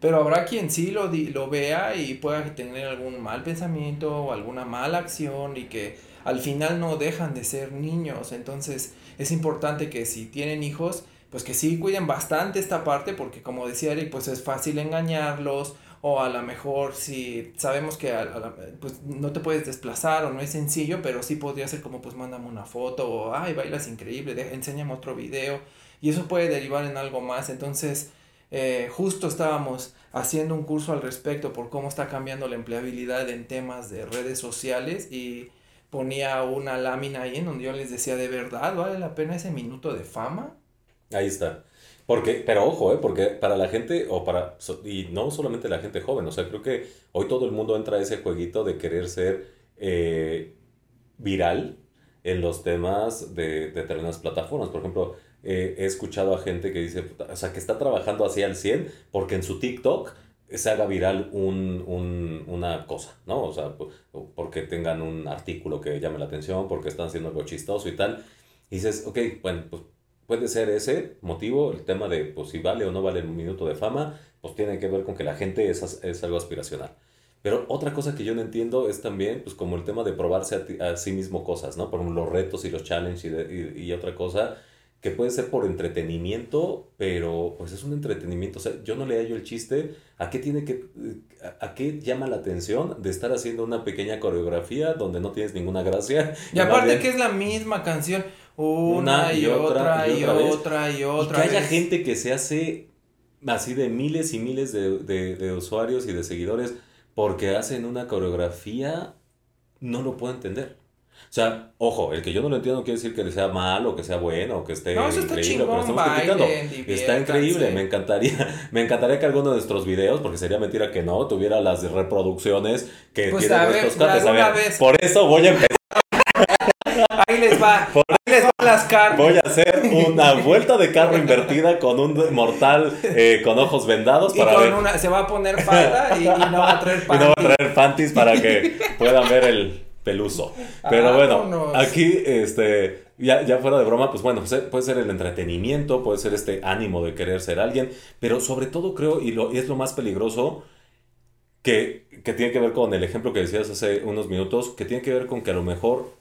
Pero habrá quien sí lo, lo vea y pueda tener algún mal pensamiento o alguna mala acción y que al final no dejan de ser niños. Entonces, es importante que si tienen hijos, pues que sí cuiden bastante esta parte porque como decía Eric, pues es fácil engañarlos o a lo mejor si sabemos que pues no te puedes desplazar o no es sencillo, pero sí podría ser como pues mándame una foto o ay bailas increíble, de, enséñame otro video y eso puede derivar en algo más. Entonces, eh, justo estábamos haciendo un curso al respecto por cómo está cambiando la empleabilidad en temas de redes sociales y ponía una lámina ahí en donde yo les decía de verdad vale la pena ese minuto de fama Ahí está. Porque, pero ojo, ¿eh? porque para la gente, o para, y no solamente la gente joven, o sea, creo que hoy todo el mundo entra a ese jueguito de querer ser eh, viral en los temas de, determinadas plataformas. Por ejemplo, eh, he escuchado a gente que dice, o sea, que está trabajando así al 100 porque en su TikTok se haga viral un, un, una cosa, ¿no? O sea, porque tengan un artículo que llame la atención, porque están haciendo algo chistoso y tal. Y dices, ok, bueno, pues puede ser ese motivo, el tema de pues, si vale o no vale un minuto de fama, pues tiene que ver con que la gente es, es algo aspiracional. Pero otra cosa que yo no entiendo es también, pues como el tema de probarse a, sí mismo cosas, ¿no? Por ejemplo, los retos y los challenges y, y, otra cosa que puede ser por entretenimiento, pero pues es un entretenimiento, o sea, yo no le hallo el chiste, ¿a qué tiene que, a, qué llama la atención de estar haciendo una pequeña coreografía donde no tienes ninguna gracia? Y, aparte que es la misma canción, una, y, otra, y otra y otra. Y que haya gente que se hace así de miles y miles de, de, usuarios y de seguidores porque hacen una coreografía, no lo puedo entender. O sea, ojo, el que yo no lo entiendo no quiere decir que sea malo, que sea bueno, o que esté no, increíble, está chingón, Está increíble, me encantaría, [laughs] me encantaría que alguno de nuestros videos, porque sería mentira que no, tuviera las reproducciones que pues tienen A ver, por eso voy a empezar Ahí les va. [laughs] ahí les van las cartas. Voy a hacer una vuelta de carro invertida con un mortal eh, con ojos vendados. para con una, se va a poner falda y, no va a traer panties. [laughs] Y no va a traer panties para que puedan ver el peluso. [laughs] Pero bueno, aquí, este, ya, ya fuera de broma, pues bueno, puede ser el entretenimiento, puede ser este ánimo de querer ser alguien, pero sobre todo creo, y, lo, y es lo más peligroso, que, que, tiene que ver con el ejemplo que decías hace unos minutos, que tiene que ver con que a lo mejor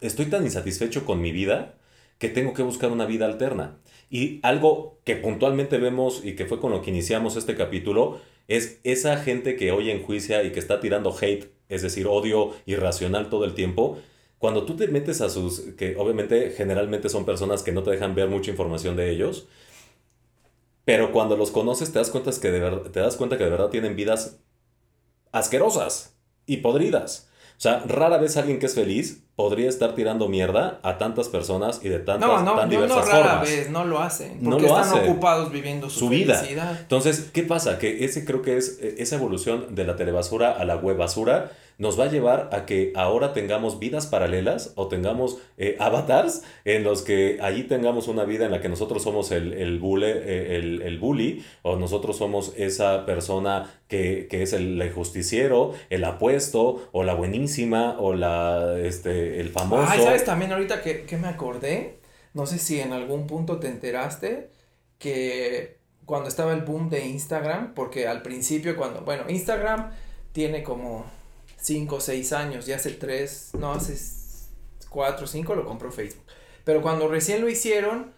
estoy tan insatisfecho con mi vida que tengo que buscar una vida alterna. Y algo que puntualmente vemos y que fue con lo que iniciamos este capítulo es esa gente que hoy enjuicia y que está tirando hate, es decir, odio irracional todo el tiempo. Cuando tú te metes a sus, que obviamente generalmente son personas que no te dejan ver mucha información de ellos, pero cuando los conoces te das cuenta que de, te das cuenta que de verdad tienen vidas asquerosas y podridas. O sea, rara vez alguien que es feliz podría estar tirando mierda a tantas personas y de tantas no, no, tan no, diversas no, rara vez, no lo hacen. Porque no lo están ocupados viviendo su, vida. Entonces, ¿qué pasa? Que ese creo que es eh, esa evolución de la telebasura a la web basura nos va a llevar a que ahora tengamos vidas paralelas o tengamos eh, avatars en los que allí tengamos una vida en la que nosotros somos el, el, eh, el, bully o nosotros somos esa persona que, es el, justiciero, el apuesto o la buenísima o la este el famoso. Ay, ¿sabes también ahorita que, que me acordé? No sé si en algún punto te enteraste que cuando estaba el boom de Instagram, porque al principio cuando, bueno, Instagram tiene como 5 o 6 años, ya hace 3, no, hace 4 o 5 lo compró Facebook. Pero cuando recién lo hicieron,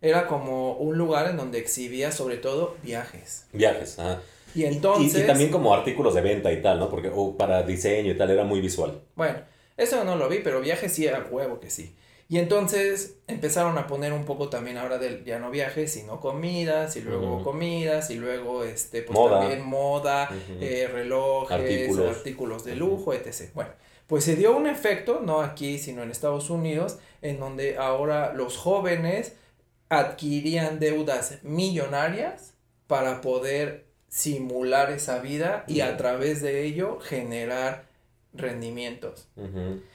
era como un lugar en donde exhibía sobre todo viajes. Viajes, ajá. Y entonces... Y, también como artículos de venta y tal, ¿no? Porque para diseño y tal era muy visual. Bueno, eso no lo vi, pero viajes sí era huevo que sí. Y entonces empezaron a poner un poco también ahora del ya no viajes, sino comidas, y luego comidas, y luego este, pues también moda, eh, relojes, artículos. de lujo, etc. Bueno, pues se dio un efecto, no aquí, sino en Estados Unidos, en donde ahora los jóvenes adquirían deudas millonarias para poder simular esa vida y a través de ello generar rendimientos.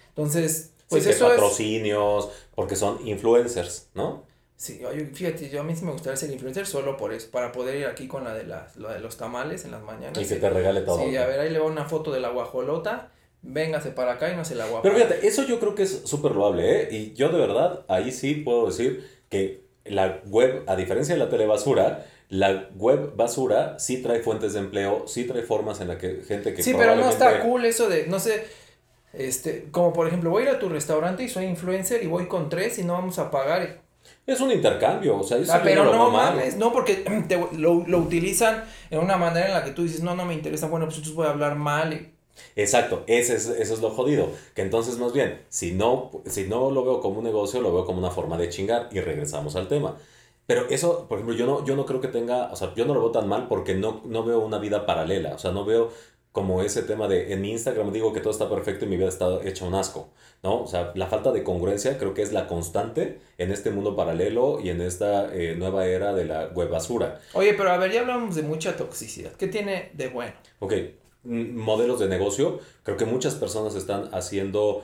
Entonces, Pues pues eso es... patrocinios, porque son influencers, ¿no? Sí, fíjate, yo a mí sí me gustaría ser influencer solo por eso, para poder ir aquí con la de, las, de los tamales en las mañanas. Y que te regale todo. Sí, a ver, ahí le va una foto de la guajolota, véngase para acá y no se la guapa. Pero fíjate, eso yo creo que es súper loable, ¿eh? Y yo de verdad, ahí sí puedo decir que la web, a diferencia de la telebasura, la web basura sí trae fuentes de empleo, sí trae formas en las que gente que Sí, pero no está cool eso de, no sé, este, como por ejemplo, voy a ir a tu restaurante y soy influencer y voy con tres y no vamos a pagar. Es un intercambio, o sea, eso Ah, pero no mames, no, porque [clears throat] te- lo, lo utilizan en una manera en la que tú dices, no, no me interesa, bueno, pues entonces voy a hablar mal. Exacto, ese es, eso es lo jodido. Que entonces, más bien, si no, si no lo veo como un negocio, lo veo como una forma de chingar y regresamos al tema. Pero eso, por ejemplo, yo no, yo no creo que tenga, o sea, yo no lo veo tan mal porque no, no veo una vida paralela. O sea, no veo como ese tema de en mi Instagram digo que todo está perfecto y mi vida está hecha un asco, ¿no? O sea, la falta de congruencia creo que es la constante en este mundo paralelo y en esta eh, nueva era de la web basura. Oye, pero a ver, ya hablamos de mucha toxicidad. ¿Qué tiene de bueno? Ok, modelos de negocio. Creo que muchas personas están haciendo,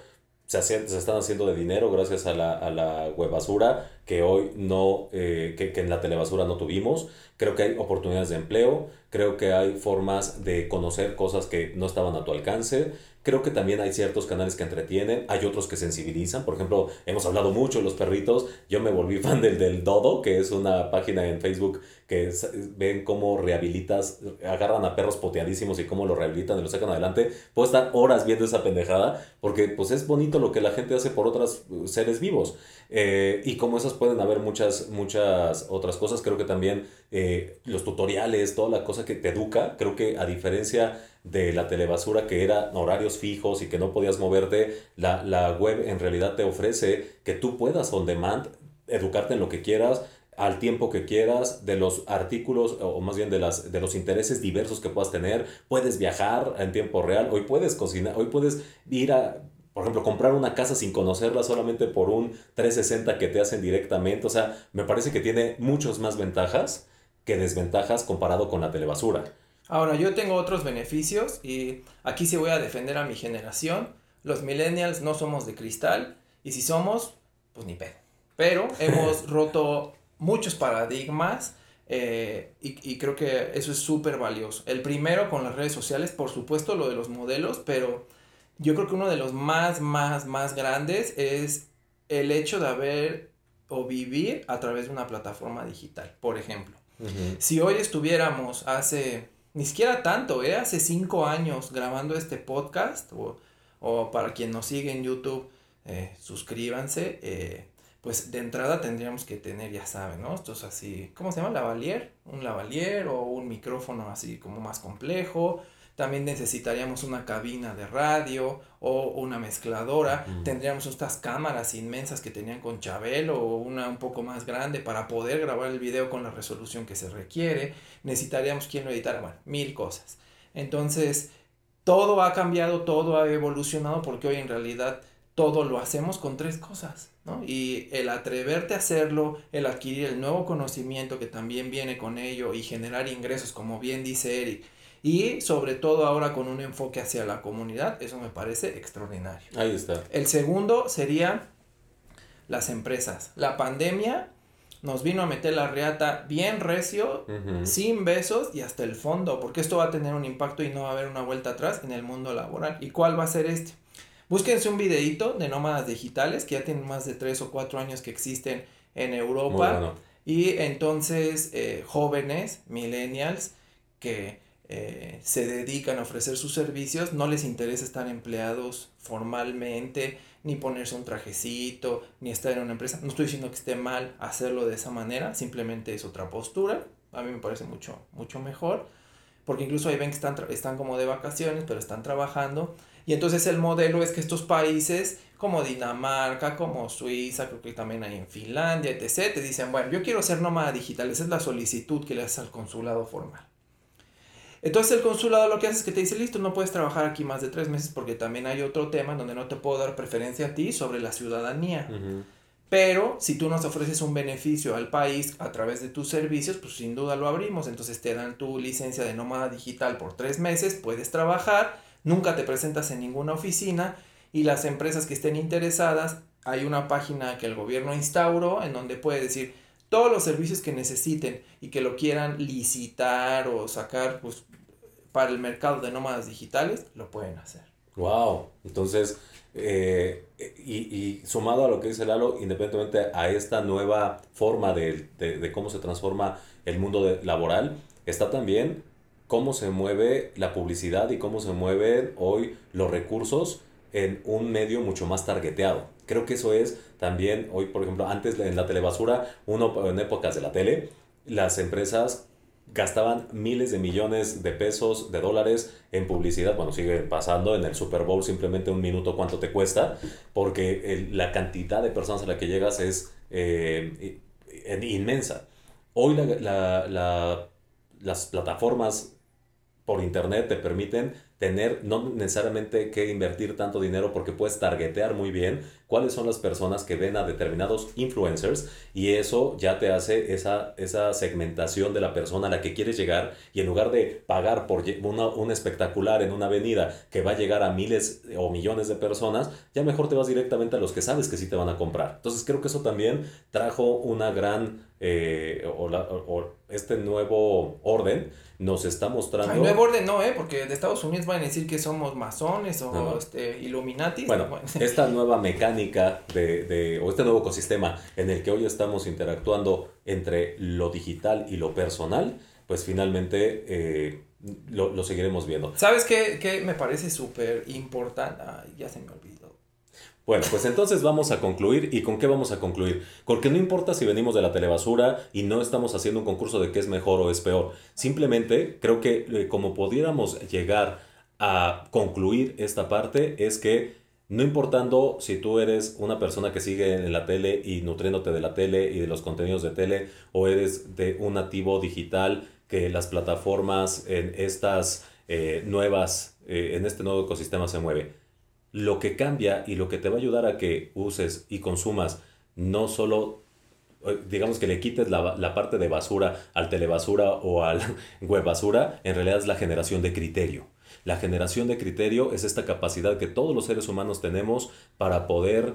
se, están haciendo de dinero gracias a la, a la web basura que hoy no, eh, que, que en la telebasura no tuvimos. Creo que hay oportunidades de empleo. Creo que hay formas de conocer cosas que no estaban a tu alcance. Creo que también hay ciertos canales que entretienen, hay otros que sensibilizan. Por ejemplo, hemos hablado mucho de los perritos. Yo me volví [laughs] fan del, del Dodo, que es una página en Facebook que ven cómo rehabilitas, agarran a perros poteadísimos y cómo los rehabilitan y los sacan adelante. Puedo estar horas viendo esa pendejada porque pues es bonito lo que la gente hace por otros seres vivos. Eh, y como esas pueden haber muchas, muchas otras cosas, creo que también eh, los tutoriales, toda la cosa que te educa, creo que a diferencia de la telebasura que era horarios fijos y que no podías moverte, la, la web en realidad te ofrece que tú puedas on demand educarte en lo que quieras, al tiempo que quieras, de los artículos o más bien de, las, de los intereses diversos que puedas tener, puedes viajar en tiempo real, hoy puedes cocinar, hoy puedes ir a, por ejemplo, comprar una casa sin conocerla solamente por un 360 que te hacen directamente, o sea, me parece que tiene muchas más ventajas que desventajas comparado con la telebasura. Ahora, yo tengo otros beneficios y aquí sí voy a defender a mi generación. Los millennials no somos de cristal y si somos, pues ni pedo. Pero [laughs] hemos roto muchos paradigmas eh, y, y creo que eso es súper valioso. El primero con las redes sociales, por supuesto, lo de los modelos, pero yo creo que uno de los más, más, más grandes es el hecho de haber o vivir a través de una plataforma digital, por ejemplo. Si hoy estuviéramos hace, ni siquiera tanto, ¿eh? hace cinco años grabando este podcast, o, o para quien nos sigue en YouTube, eh, suscríbanse, eh, pues de entrada tendríamos que tener, ya saben, ¿no? Esto es así, ¿cómo se llama? Lavalier, un lavalier o un micrófono así como más complejo. También necesitaríamos una cabina de radio o una mezcladora. Tendríamos estas cámaras inmensas que tenían con Chabelo o una un poco más grande para poder grabar el video con la resolución que se requiere. Necesitaríamos quien lo editara, bueno, mil cosas. Entonces, todo ha cambiado, todo ha evolucionado porque hoy en realidad todo lo hacemos con tres cosas, ¿no? Y el atreverte a hacerlo, el adquirir el nuevo conocimiento que también viene con ello y generar ingresos, como bien dice Eric, y sobre todo ahora con un enfoque hacia la comunidad, eso me parece extraordinario. Ahí está. El segundo sería las empresas. La pandemia nos vino a meter la reata bien recio, sin besos y hasta el fondo, porque esto va a tener un impacto y no va a haber una vuelta atrás en el mundo laboral. ¿Y cuál va a ser este? Búsquense un videíto de nómadas digitales que ya tienen más de tres o cuatro años que existen en Europa. bueno. Y entonces eh, jóvenes, millennials, que eh, se dedican a ofrecer sus servicios, no les interesa estar empleados formalmente, ni ponerse un trajecito, ni estar en una empresa. No estoy diciendo que esté mal hacerlo de esa manera, simplemente es otra postura. A mí me parece mucho, mucho mejor, porque incluso ahí ven que están, están como de vacaciones, pero están trabajando. Y entonces el modelo es que estos países como Dinamarca, como Suiza, creo que también hay en Finlandia, etc., te dicen, bueno, yo quiero ser nómada digital, esa es la solicitud que le haces al consulado formal. Entonces el consulado lo que hace es que te dice, listo, no puedes trabajar aquí más de tres meses porque también hay otro tema donde no te puedo dar preferencia a ti sobre la ciudadanía. Ujú. Pero si tú nos ofreces un beneficio al país a través de tus servicios, pues sin duda lo abrimos. Entonces te dan tu licencia de nómada digital por tres meses, puedes trabajar, nunca te presentas en ninguna oficina y las empresas que estén interesadas, hay una página que el gobierno instauró en donde puede decir todos los servicios que necesiten y que lo quieran licitar o sacar pues, para el mercado de nómadas digitales, lo pueden hacer. Wow, entonces, eh, y, y, sumado a lo que dice Lalo, independientemente a esta nueva forma de, de, de cómo se transforma el mundo laboral, está también cómo se mueve la publicidad y cómo se mueven hoy los recursos en un medio mucho más targeteado. Creo que eso es también, hoy por ejemplo, antes en la telebasura, uno en épocas de la tele, las empresas gastaban miles de millones de pesos, de dólares en publicidad, bueno, sigue pasando en el Super Bowl simplemente un minuto cuánto te cuesta, porque la cantidad de personas a la que llegas es eh, inmensa. Hoy la, la, las plataformas por internet te permiten tener no necesariamente que invertir tanto dinero porque puedes targetear muy bien cuáles son las personas que ven a determinados influencers y eso ya te hace esa, esa segmentación de la persona a la que quieres llegar y en lugar de pagar por un espectacular en una avenida que va a llegar a miles o millones de personas, ya mejor te vas directamente a los que sabes que sí te van a comprar. Entonces creo que eso también trajo una gran eh, o, o, este nuevo orden nos está mostrando... El nuevo orden no, ¿eh? Porque de Estados Unidos van a decir que somos masones o Este, Illuminati. Bueno, [laughs] esta nueva mecánica de, de, o este nuevo ecosistema en el que hoy estamos interactuando entre lo digital y lo personal, pues finalmente eh, lo, lo, seguiremos viendo. ¿Sabes qué, qué me parece súper importante? ya se me olvidó. Bueno, pues entonces vamos a concluir. ¿Y con qué vamos a concluir? Porque no importa si venimos de la telebasura y no estamos haciendo un concurso de qué es mejor o es peor. Simplemente creo que eh, como pudiéramos llegar a concluir esta parte es que no importando si tú eres una persona que sigue en la tele y nutriéndote de la tele y de los contenidos de tele o eres de un nativo digital que las plataformas en estas eh, nuevas, eh, en este nuevo ecosistema se mueve lo que cambia y lo que te va a ayudar a que uses y consumas no solo eh, digamos que le quites la, la, parte de basura al telebasura o al [laughs] web basura, en realidad es la generación de criterio. La generación de criterio es esta capacidad que todos los seres humanos tenemos para poder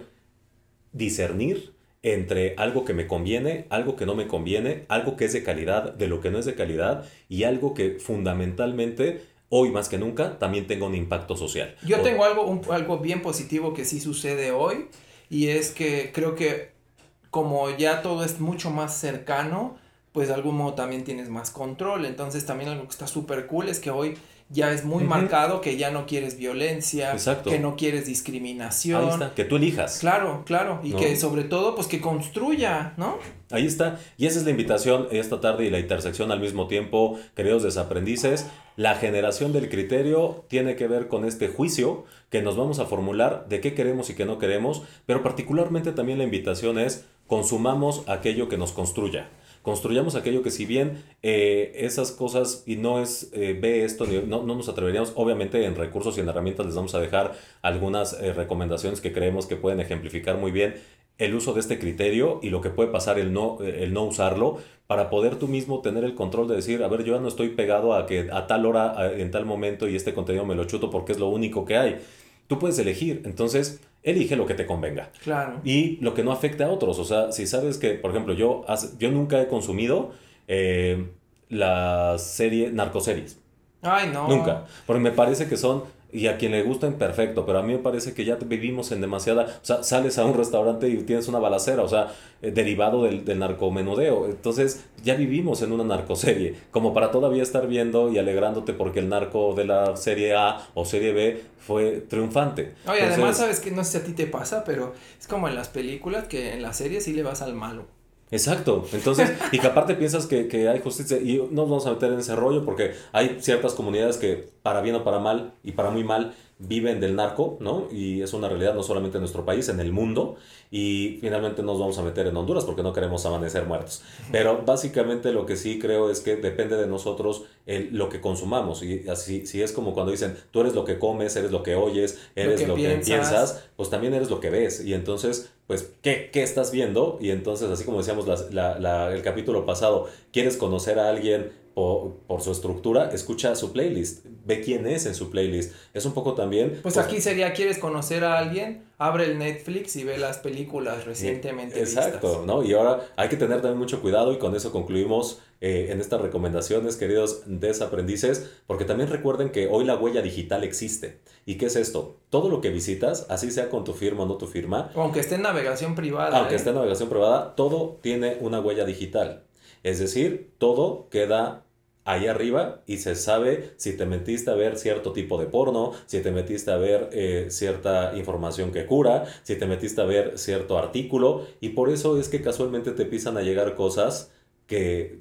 discernir entre algo que me conviene, algo que no me conviene, algo que es de calidad, de lo que no es de calidad y algo que fundamentalmente hoy más que nunca también tenga un impacto social. Yo tengo algo, algo bien positivo que sí sucede hoy y es que creo que como ya todo es mucho más cercano, pues de algún modo también tienes más control. Entonces también algo que está súper cool es que hoy ya es muy marcado que ya no quieres violencia, que no quieres discriminación. Ahí está, que tú elijas. Claro, claro, y que sobre todo pues que construya, ¿no? Ahí está, y esa es la invitación esta tarde y la intersección al mismo tiempo, queridos desaprendices. La generación del criterio tiene que ver con este juicio que nos vamos a formular de qué queremos y qué no queremos, pero particularmente también la invitación es consumamos aquello que nos construya construyamos aquello que si bien eh, esas cosas y no es eh, ve esto, no, no, nos atreveríamos, obviamente en recursos y en herramientas les vamos a dejar algunas eh, recomendaciones que creemos que pueden ejemplificar muy bien el uso de este criterio y lo que puede pasar el no, el no usarlo para poder tú mismo tener el control de decir, a ver, yo ya no estoy pegado a que a tal hora, en tal momento y este contenido me lo chuto porque es lo único que hay. Tú puedes elegir, entonces elige lo que te convenga. Claro. Y lo que no afecte a otros. O sea, si sabes que, por ejemplo, yo, yo nunca he consumido eh, la serie Narcoseries. Ay, no. Nunca. Porque me parece que son y a quien le gusten, perfecto, pero a mí me parece que ya vivimos en demasiada, o sea, sales a un restaurante y tienes una balacera, o sea, eh, derivado del, del, narcomenudeo, entonces ya vivimos en una narcoserie, como para todavía estar viendo y alegrándote porque el narco de la serie A o serie B fue triunfante. Oye, además sabes que no sé si a ti te pasa, pero es como en las películas que en la serie sí le vas al malo. Exacto, entonces, [laughs] y que aparte piensas que, que, hay justicia, y no nos vamos a meter en ese rollo porque hay ciertas comunidades que, para bien o para mal, y para muy mal, viven del narco, ¿no? Y es una realidad no solamente en nuestro país, en el mundo, y finalmente nos vamos a meter en Honduras porque no queremos amanecer muertos. Pero básicamente lo que sí creo es que depende de nosotros el, lo que consumamos, y así si es como cuando dicen, tú eres lo que comes, eres lo que oyes, eres lo que, piensas. pues también eres lo que ves, y entonces pues, ¿qué, qué estás viendo? Y entonces, así como decíamos la, la, el capítulo pasado, quieres conocer a alguien por, su estructura, escucha su playlist, ve quién es en su playlist. Es un poco también... Pues, pues aquí sería, ¿quieres conocer a alguien? Abre el Netflix y ve las películas recientemente Exacto, ¿no? Y ahora hay que tener también mucho cuidado y con eso concluimos eh, en estas recomendaciones, queridos desaprendices, porque también recuerden que hoy la huella digital existe. ¿Y qué es esto? Todo lo que visitas, así sea con tu firma o no tu firma. Aunque esté en navegación privada. Aunque ¿eh? esté en navegación privada, todo tiene una huella digital. Es decir, todo queda ahí arriba y se sabe si te metiste a ver cierto tipo de porno, si te metiste a ver eh, cierta información que cura, si te metiste a ver cierto artículo. Y por eso es que casualmente te empiezan a llegar cosas que,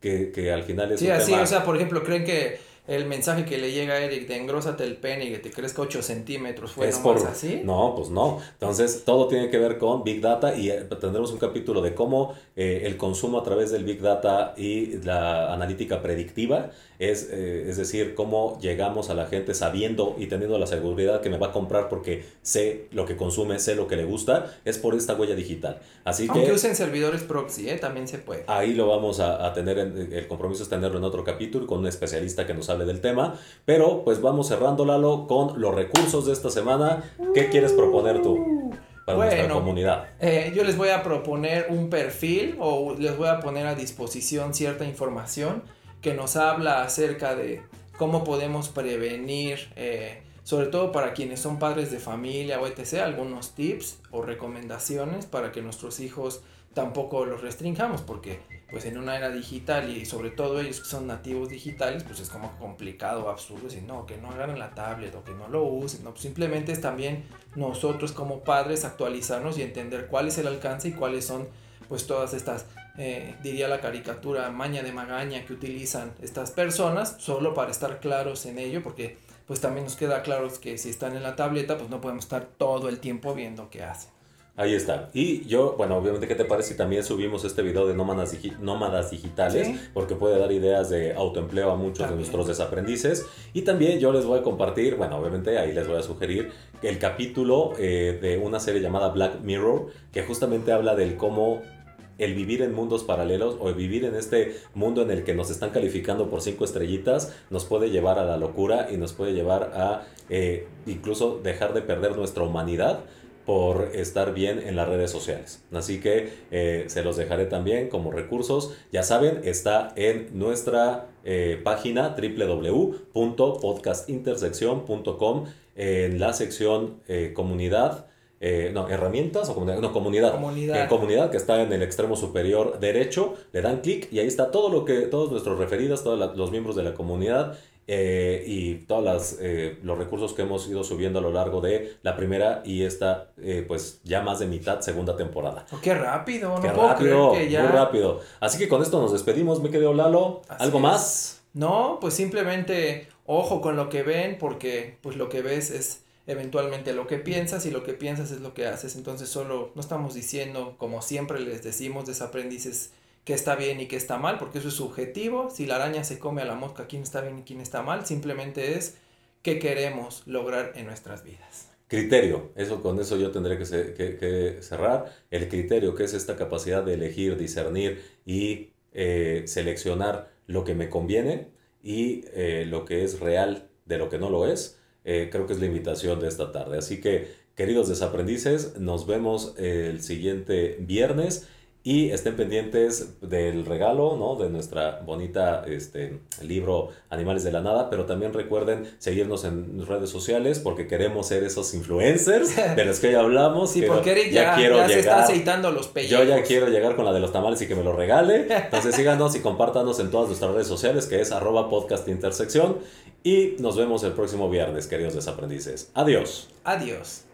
que, al final es... Sí, así, o sea, por ejemplo, creen que el mensaje que le llega a Eric de engrosate el pene y que te crezca 8 centímetros fue nomás así. No, pues no. Entonces, todo tiene que ver con Big Data y eh, tendremos un capítulo de cómo eh, el consumo a través del Big Data y la analítica predictiva es, eh, es decir, cómo llegamos a la gente sabiendo y teniendo la seguridad que me va a comprar porque sé lo que consume, sé lo que le gusta, es por esta huella digital. Así Aunque usen servidores proxy, también se puede. Ahí lo vamos a, a tener, el compromiso es tenerlo en otro capítulo con un especialista que nos hable del tema. Pero pues vamos cerrando, Lalo, con los recursos de esta semana. ¿Qué quieres proponer tú? Para nuestra comunidad. Eh, yo les voy a proponer un perfil o les voy a poner a disposición cierta información que nos habla acerca de cómo podemos prevenir, eh, sobre todo para quienes son padres de familia o etc., algunos tips o recomendaciones para que nuestros hijos tampoco los restringamos, porque pues en una era digital y sobre todo ellos que son nativos digitales, pues es como complicado, absurdo decir, no, que no agarren la tablet o que no lo usen, no, simplemente es también nosotros como padres actualizarnos y entender cuál es el alcance y cuáles son pues todas estas, eh, diría la caricatura, maña de magaña que utilizan estas personas, solo para estar claros en ello, porque pues también nos queda claro que si están en la tableta, pues no podemos estar todo el tiempo viendo qué hacen. Ahí está. Y yo, bueno, obviamente, ¿qué te parece si también subimos este video de nómadas, nómadas digitales? Porque puede dar ideas de autoempleo a muchos de nuestros desaprendices. Y también yo les voy a compartir, bueno, obviamente ahí les voy a sugerir el capítulo eh, de una serie llamada Black Mirror, que justamente habla del cómo el vivir en mundos paralelos o el vivir en este mundo en el que nos están calificando por cinco estrellitas nos puede llevar a la locura y nos puede llevar a eh, incluso dejar de perder nuestra humanidad por estar bien en las redes sociales. Así que eh, se los dejaré también como recursos. Ya saben, está en nuestra eh, página www.podcastintersección.com en la sección comunidad. No, herramientas o comunidad, no, comunidad. Comunidad. comunidad que está en el extremo superior derecho, le dan clic y ahí está todo lo que, todos nuestros referidos, todos los miembros de la comunidad eh, y todos eh, los recursos que hemos ido subiendo a lo largo de la primera y esta, eh, pues ya más de mitad segunda temporada. Oh, qué rápido, no qué rápido, muy rápido. Así que con esto nos despedimos, me quedé Lalo. ¿Algo más? No, pues simplemente ojo con lo que ven porque pues lo que ves es eventualmente lo que piensas y lo que piensas es lo que haces. Entonces solo no estamos diciendo, como siempre les decimos, desaprendices qué está bien y qué está mal, porque eso es subjetivo. Si la araña se come a la mosca, quién está bien y quién está mal, simplemente es qué queremos lograr en nuestras vidas. Criterio, eso con eso yo tendré que, que, cerrar. El criterio, que es esta capacidad de elegir, discernir y eh, seleccionar lo que me conviene y eh, lo que es real de lo que no lo es, eh, creo que es la invitación de esta tarde. Así que, queridos desaprendices, nos vemos el siguiente viernes. Y estén pendientes del regalo, ¿no? De nuestra bonita este, libro Animales de la Nada, pero también recuerden seguirnos en redes sociales porque queremos ser esos influencers [laughs] de los que ya hablamos. Sí, porque Eric ya, quiero se está aceitando los pellejos. Yo ya quiero llegar con la de los tamales y que me lo regale. [laughs] Entonces síganos y compártanos en todas nuestras redes sociales, que es arroba podcast intersección. Y nos vemos el próximo viernes, queridos desaprendices. Adiós. Adiós.